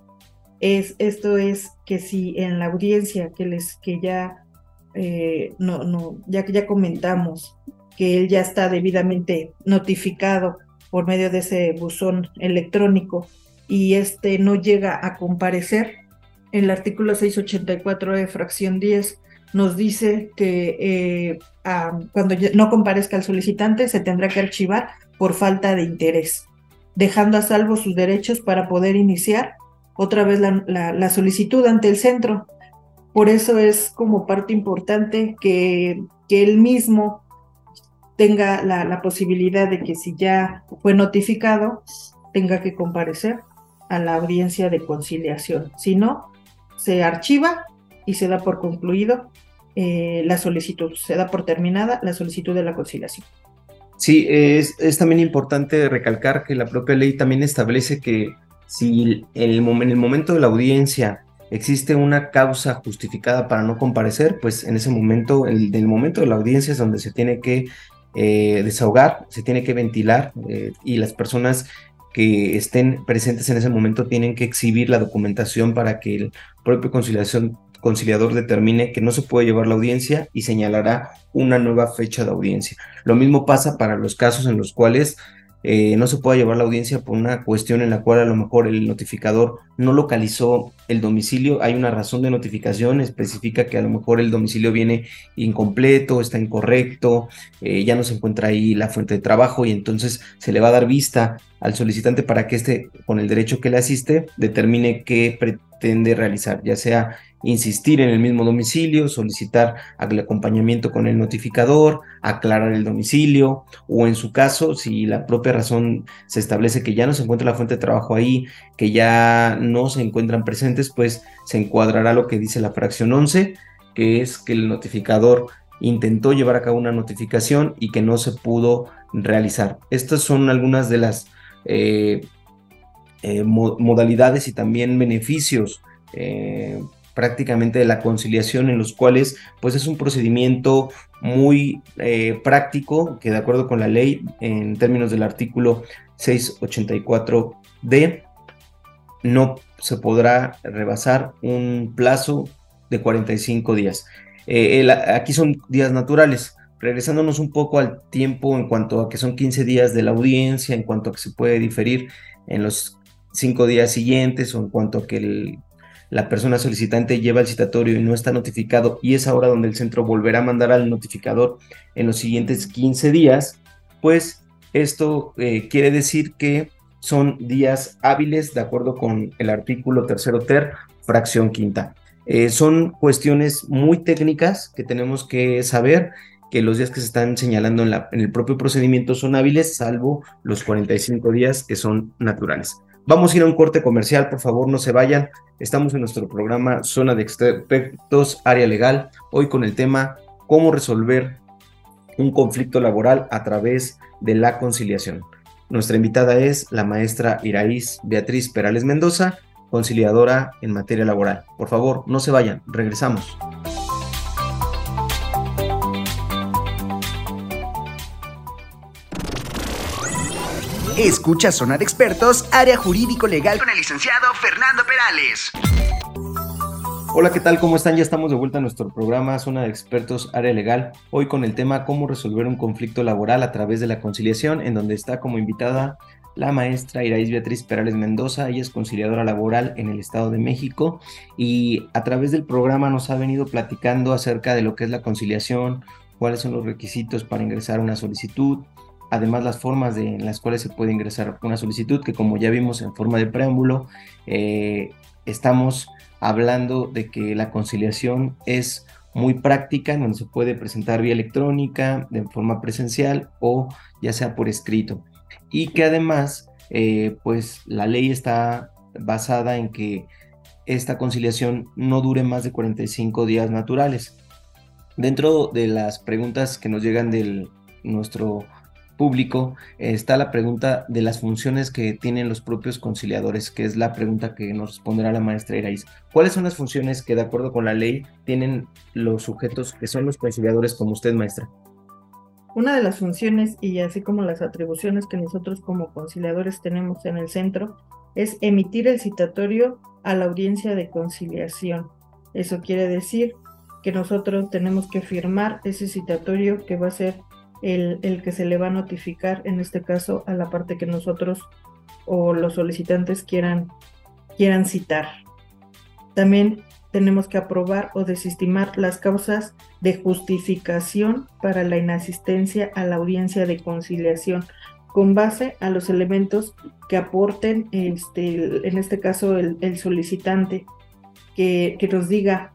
Es, esto es que si en la audiencia que les que ya eh, no, no, ya que ya comentamos que él ya está debidamente notificado por medio de ese buzón electrónico y este no llega a comparecer, el artículo 684 de fracción 10 nos dice que eh, cuando no comparezca el solicitante se tendrá que archivar por falta de interés, dejando a salvo sus derechos para poder iniciar otra vez la, solicitud ante el centro. Por eso es como parte importante que, que él mismo tenga la, la posibilidad de que si ya fue notificado, tenga que comparecer a la audiencia de conciliación. Si no, se archiva y se da por concluido eh, la solicitud, se da por terminada la solicitud de la conciliación. Sí, es, también importante recalcar que la propia ley también establece que si el, en el momento de la audiencia existe una causa justificada para no comparecer, pues en ese momento, el del momento de la audiencia es donde se tiene que eh, desahogar, se tiene que ventilar eh, y las personas que estén presentes en ese momento tienen que exhibir la documentación para que el propio conciliador determine que no se puede llevar la audiencia y señalará una nueva fecha de audiencia. Lo mismo pasa para los casos en los cuales eh, no se pueda llevar la audiencia por una cuestión en la cual a lo mejor el notificador no localizó el domicilio, hay una razón de notificación, especifica que a lo mejor el domicilio viene incompleto, está incorrecto, eh, ya no se encuentra ahí la fuente de trabajo y entonces se le va a dar vista al solicitante para que éste, con el derecho que le asiste, determine qué pretende realizar, ya sea insistir en el mismo domicilio, solicitar el acompañamiento con el notificador, aclarar el domicilio o en su caso, si la propia razón se establece que ya no se encuentra la fuente de trabajo ahí, que ya no se encuentran presentes, pues se encuadrará lo que dice la fracción 11, que es que el notificador intentó llevar a cabo una notificación y que no se pudo realizar. Estas son algunas de las eh, eh, modalidades y también beneficios eh, prácticamente de la conciliación en los cuales pues es un procedimiento muy eh, práctico que de acuerdo con la ley en términos del artículo 684D no se podrá rebasar un plazo de 45 días. Eh, aquí son días naturales. Regresándonos un poco al tiempo en cuanto a que son 15 días de la audiencia, en cuanto a que se puede diferir en los cinco días siguientes o en cuanto a que el la persona solicitante lleva el citatorio y no está notificado y es ahora donde el centro volverá a mandar al notificador en los siguientes 15 días, pues esto eh, quiere decir que son días hábiles de acuerdo con el artículo tercero ter, fracción quinta. Eh, son cuestiones muy técnicas que tenemos que saber que los días que se están señalando en, el propio procedimiento son hábiles, salvo los 45 días que son naturales. Vamos a ir a un corte comercial, por favor, no se vayan. Estamos en nuestro programa Zona de Expertos, Área Legal, hoy con el tema cómo resolver un conflicto laboral a través de la conciliación. Nuestra invitada es la maestra Iraís Beatriz Perales Mendoza, conciliadora en materia laboral. Por favor, no se vayan, regresamos. Escucha Sonar Expertos, área jurídico legal con el licenciado Fernando Perales. Hola, ¿qué tal? ¿Cómo están? Ya estamos de vuelta a nuestro programa Zona de Expertos, área legal. Hoy con el tema cómo resolver un conflicto laboral a través de la conciliación, en donde está como invitada la maestra Iraís Beatriz Perales Mendoza. Ella es conciliadora laboral en el Estado de México y a través del programa nos ha venido platicando acerca de lo que es la conciliación, cuáles son los requisitos para ingresar una solicitud, además las formas en las cuales se puede ingresar una solicitud, que como ya vimos en forma de preámbulo, eh, estamos hablando de que la conciliación es muy práctica, donde se puede presentar vía electrónica, de forma presencial o ya sea por escrito. Y que además, eh, pues la ley está basada en que esta conciliación no dure más de 45 días naturales. Dentro de las preguntas que nos llegan de nuestro público, está la pregunta de las funciones que tienen los propios conciliadores, que es la pregunta que nos responderá la maestra Iraís. ¿Cuáles son las funciones que de acuerdo con la ley tienen los sujetos que son los conciliadores como usted, maestra? Una de las funciones y así como las atribuciones que nosotros como conciliadores tenemos en el centro es emitir el citatorio a la audiencia de conciliación. Eso quiere decir que nosotros tenemos que firmar ese citatorio que va a ser el, que se le va a notificar, en este caso, a la parte que nosotros o los solicitantes quieran, quieran citar. También tenemos que aprobar o desestimar las causas de justificación para la inasistencia a la audiencia de conciliación con base a los elementos que aporten, este, en este caso, el, solicitante, que, que, nos diga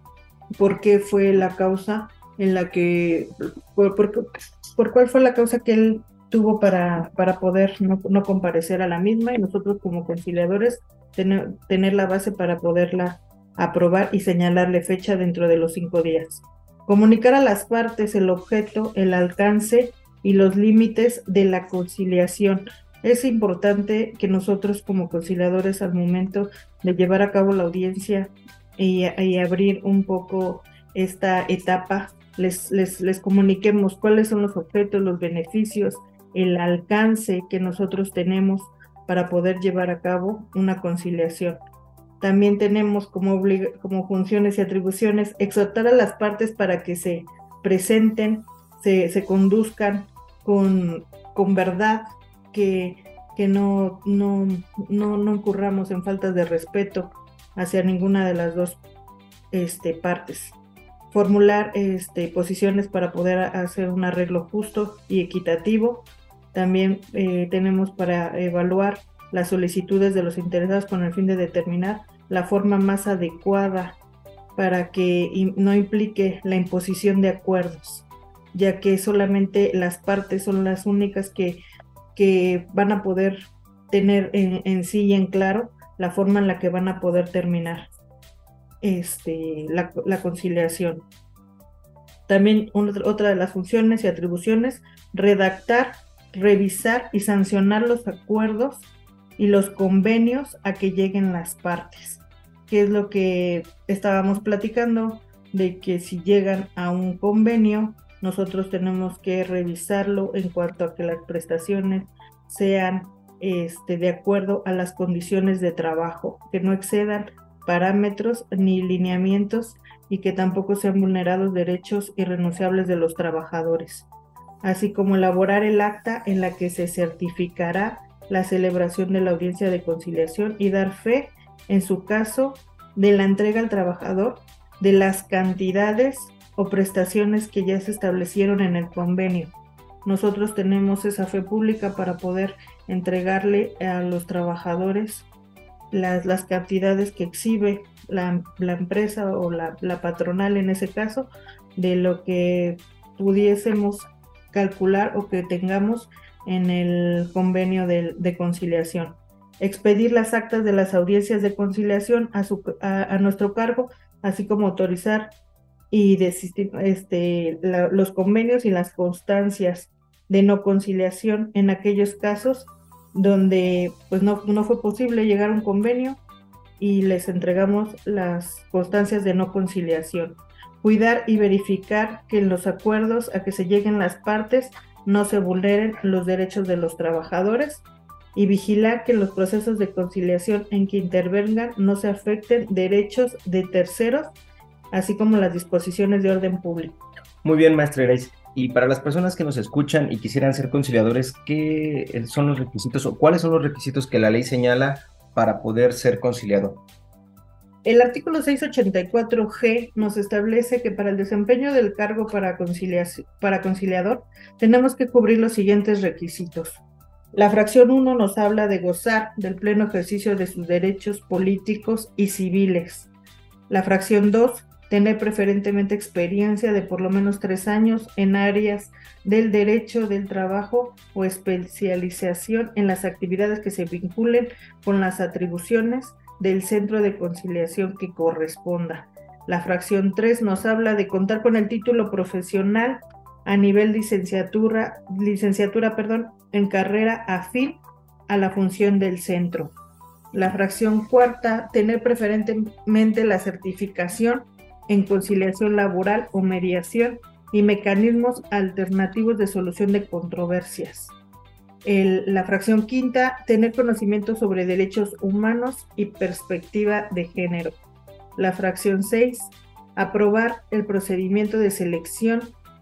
por qué fue la causa en la que, por, por, cuál fue la causa que él tuvo para, para poder no, comparecer a la misma y nosotros como conciliadores tener, tener la base para poderla aprobar y señalarle fecha dentro de los cinco días. Comunicar a las partes el objeto, el alcance y los límites de la conciliación. Es importante que nosotros como conciliadores al momento de llevar a cabo la audiencia y abrir un poco esta etapa les, les, comuniquemos cuáles son los objetos, los beneficios, el alcance que nosotros tenemos para poder llevar a cabo una conciliación. También tenemos como, como funciones y atribuciones exhortar a las partes para que se presenten, se, se conduzcan con, con verdad que, que no, no, no, no incurramos en faltas de respeto hacia ninguna de las dos este, partes. Formular este, posiciones para poder hacer un arreglo justo y equitativo. También eh, tenemos para evaluar las solicitudes de los interesados con el fin de determinar la forma más adecuada para que no implique la imposición de acuerdos, ya que solamente las partes son las únicas que, que van a poder tener en, sí y en claro la forma en la que van a poder terminar este, la, conciliación. También otra de las funciones y atribuciones, redactar, revisar y sancionar los acuerdos y los convenios a que lleguen las partes que es lo que estábamos platicando, de que si llegan a un convenio, nosotros tenemos que revisarlo en cuanto a que las prestaciones sean este, de acuerdo a las condiciones de trabajo, que no excedan parámetros ni lineamientos y que tampoco sean vulnerados derechos irrenunciables de los trabajadores, así como elaborar el acta en la que se certificará la celebración de la audiencia de conciliación y dar fe en su caso, de la entrega al trabajador de las cantidades o prestaciones que ya se establecieron en el convenio. Nosotros tenemos esa fe pública para poder entregarle a los trabajadores las, las cantidades que exhibe la, empresa o la, patronal en ese caso de lo que pudiésemos calcular o que tengamos en el convenio de conciliación. Expedir las actas de las audiencias de conciliación a, su, a, nuestro cargo, así como autorizar y desistir este, los convenios y las constancias de no conciliación en aquellos casos donde pues no, no fue posible llegar a un convenio y les entregamos las constancias de no conciliación. Cuidar y verificar que en los acuerdos a que se lleguen las partes no se vulneren los derechos de los trabajadores y vigilar que los procesos de conciliación en que intervengan no se afecten derechos de terceros, así como las disposiciones de orden público. Muy bien, maestra Grace. Y para las personas que nos escuchan y quisieran ser conciliadores, ¿qué son los requisitos o cuáles son los requisitos que la ley señala para poder ser conciliador? El artículo 684G nos establece que para el desempeño del cargo para, para conciliador tenemos que cubrir los siguientes requisitos. La fracción 1 nos habla de gozar del pleno ejercicio de sus derechos políticos y civiles. La fracción 2, tener preferentemente experiencia de por lo menos tres años en áreas del derecho del trabajo o especialización en las actividades que se vinculen con las atribuciones del centro de conciliación que corresponda. La fracción 3 nos habla de contar con el título profesional a nivel licenciatura, licenciatura perdón, en carrera afín a la función del centro. La fracción cuarta, tener preferentemente la certificación en conciliación laboral o mediación y mecanismos alternativos de solución de controversias. la fracción quinta, tener conocimiento sobre derechos humanos y perspectiva de género. La fracción seis, aprobar el procedimiento de selección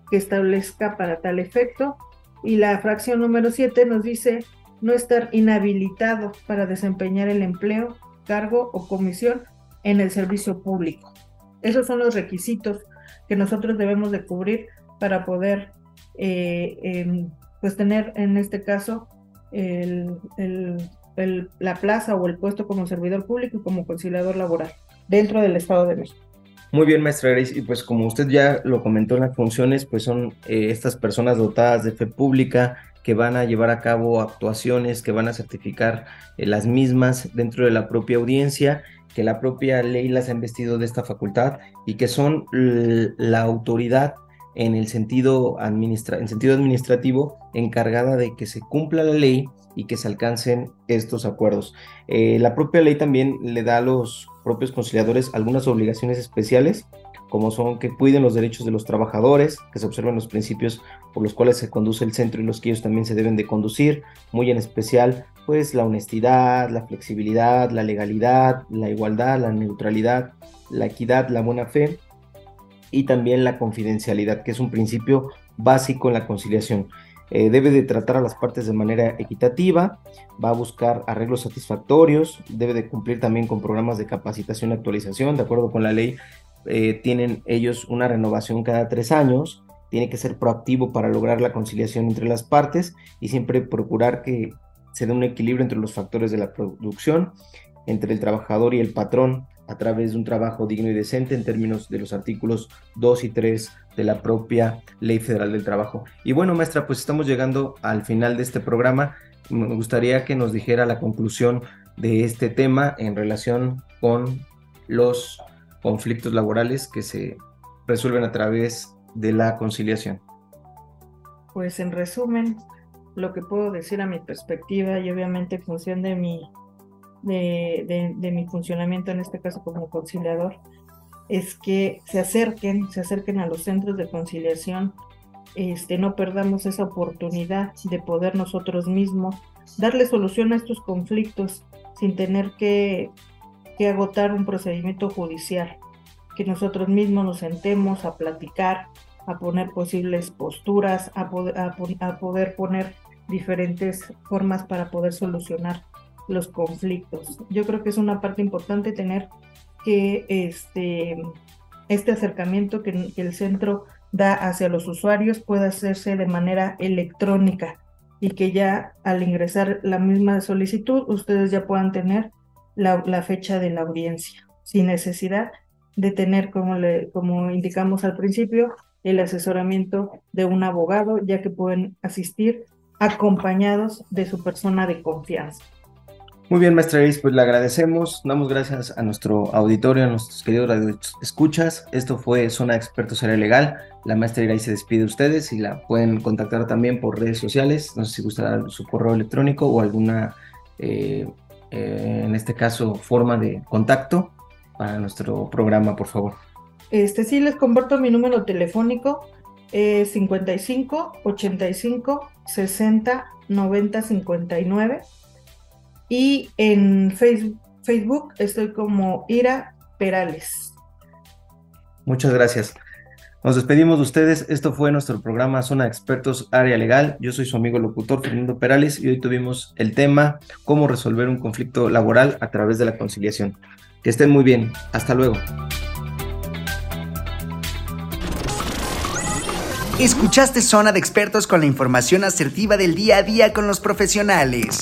que establezca para tal efecto. Y la fracción número 7 nos dice no estar inhabilitado para desempeñar el empleo, cargo o comisión en el servicio público. Esos son los requisitos que nosotros debemos de cubrir para poder eh, pues tener en este caso la plaza o el puesto como servidor público y como conciliador laboral dentro del Estado de México. Muy bien, maestra Grace. Y pues como usted ya lo comentó en las funciones, pues son eh, estas personas dotadas de fe pública que van a llevar a cabo actuaciones, que van a certificar eh, las mismas dentro de la propia audiencia, que la propia ley las ha investido de esta facultad y que son la autoridad en el sentido, administra en sentido administrativo encargada de que se cumpla la ley y que se alcancen estos acuerdos. Eh, la propia ley también le da a los propios conciliadores algunas obligaciones especiales, como son que cuiden los derechos de los trabajadores, que se observen los principios por los cuales se conduce el centro y los que ellos también se deben de conducir, muy en especial pues la honestidad, la flexibilidad, la legalidad, la igualdad, la neutralidad, la equidad, la buena fe y también la confidencialidad, que es un principio básico en la conciliación. eh, debe de tratar a las partes de manera equitativa, va a buscar arreglos satisfactorios, debe de cumplir también con programas de capacitación y actualización, de acuerdo con la ley, eh, tienen ellos una renovación cada tres años, tiene que ser proactivo para lograr la conciliación entre las partes y siempre procurar que se dé un equilibrio entre los factores de la producción, entre el trabajador y el patrón a través de un trabajo digno y decente en términos de los artículos 2 y 3 de la propia Ley Federal del Trabajo. Y bueno, maestra, pues estamos llegando al final de este programa. Me gustaría que nos dijera la conclusión de este tema en relación con los conflictos laborales que se resuelven a través de la conciliación. Pues en resumen, lo que puedo decir a mi perspectiva y obviamente en función de mi, de, de, mi funcionamiento, en este caso como conciliador, es que se acerquen, se acerquen a los centros de conciliación, este, no perdamos esa oportunidad de poder nosotros mismos darle solución a estos conflictos sin tener que, que agotar un procedimiento judicial, que nosotros mismos nos sentemos a platicar, a poner posibles posturas, a, poder poner diferentes formas para poder solucionar los conflictos. Yo creo que es una parte importante tener que este, este acercamiento que, el centro da hacia los usuarios pueda hacerse de manera electrónica y que ya al ingresar la misma solicitud ustedes ya puedan tener la, la fecha de la audiencia sin necesidad de tener, como, le, como indicamos al principio, el asesoramiento de un abogado, ya que pueden asistir acompañados de su persona de confianza. Muy bien, maestra Iris, pues le agradecemos, damos gracias a nuestro auditorio, a nuestros queridos escuchas. Esto fue Zona de Expertos Área Legal. La maestra Iris se despide de ustedes y la pueden contactar también por redes sociales. No sé si gusta su correo electrónico o alguna, eh, eh, en este caso, forma de contacto para nuestro programa, por favor. Este sí les comparto mi número telefónico eh, 55 85 60 90 59 y en Facebook estoy como Ira Perales. Muchas gracias. Nos despedimos de ustedes. Esto fue nuestro programa Zona de Expertos Área Legal. Yo soy su amigo locutor Fernando Perales y hoy tuvimos el tema cómo resolver un conflicto laboral a través de la conciliación. Que estén muy bien. Hasta luego. Escuchaste Zona de Expertos con la información asertiva del día a día con los profesionales.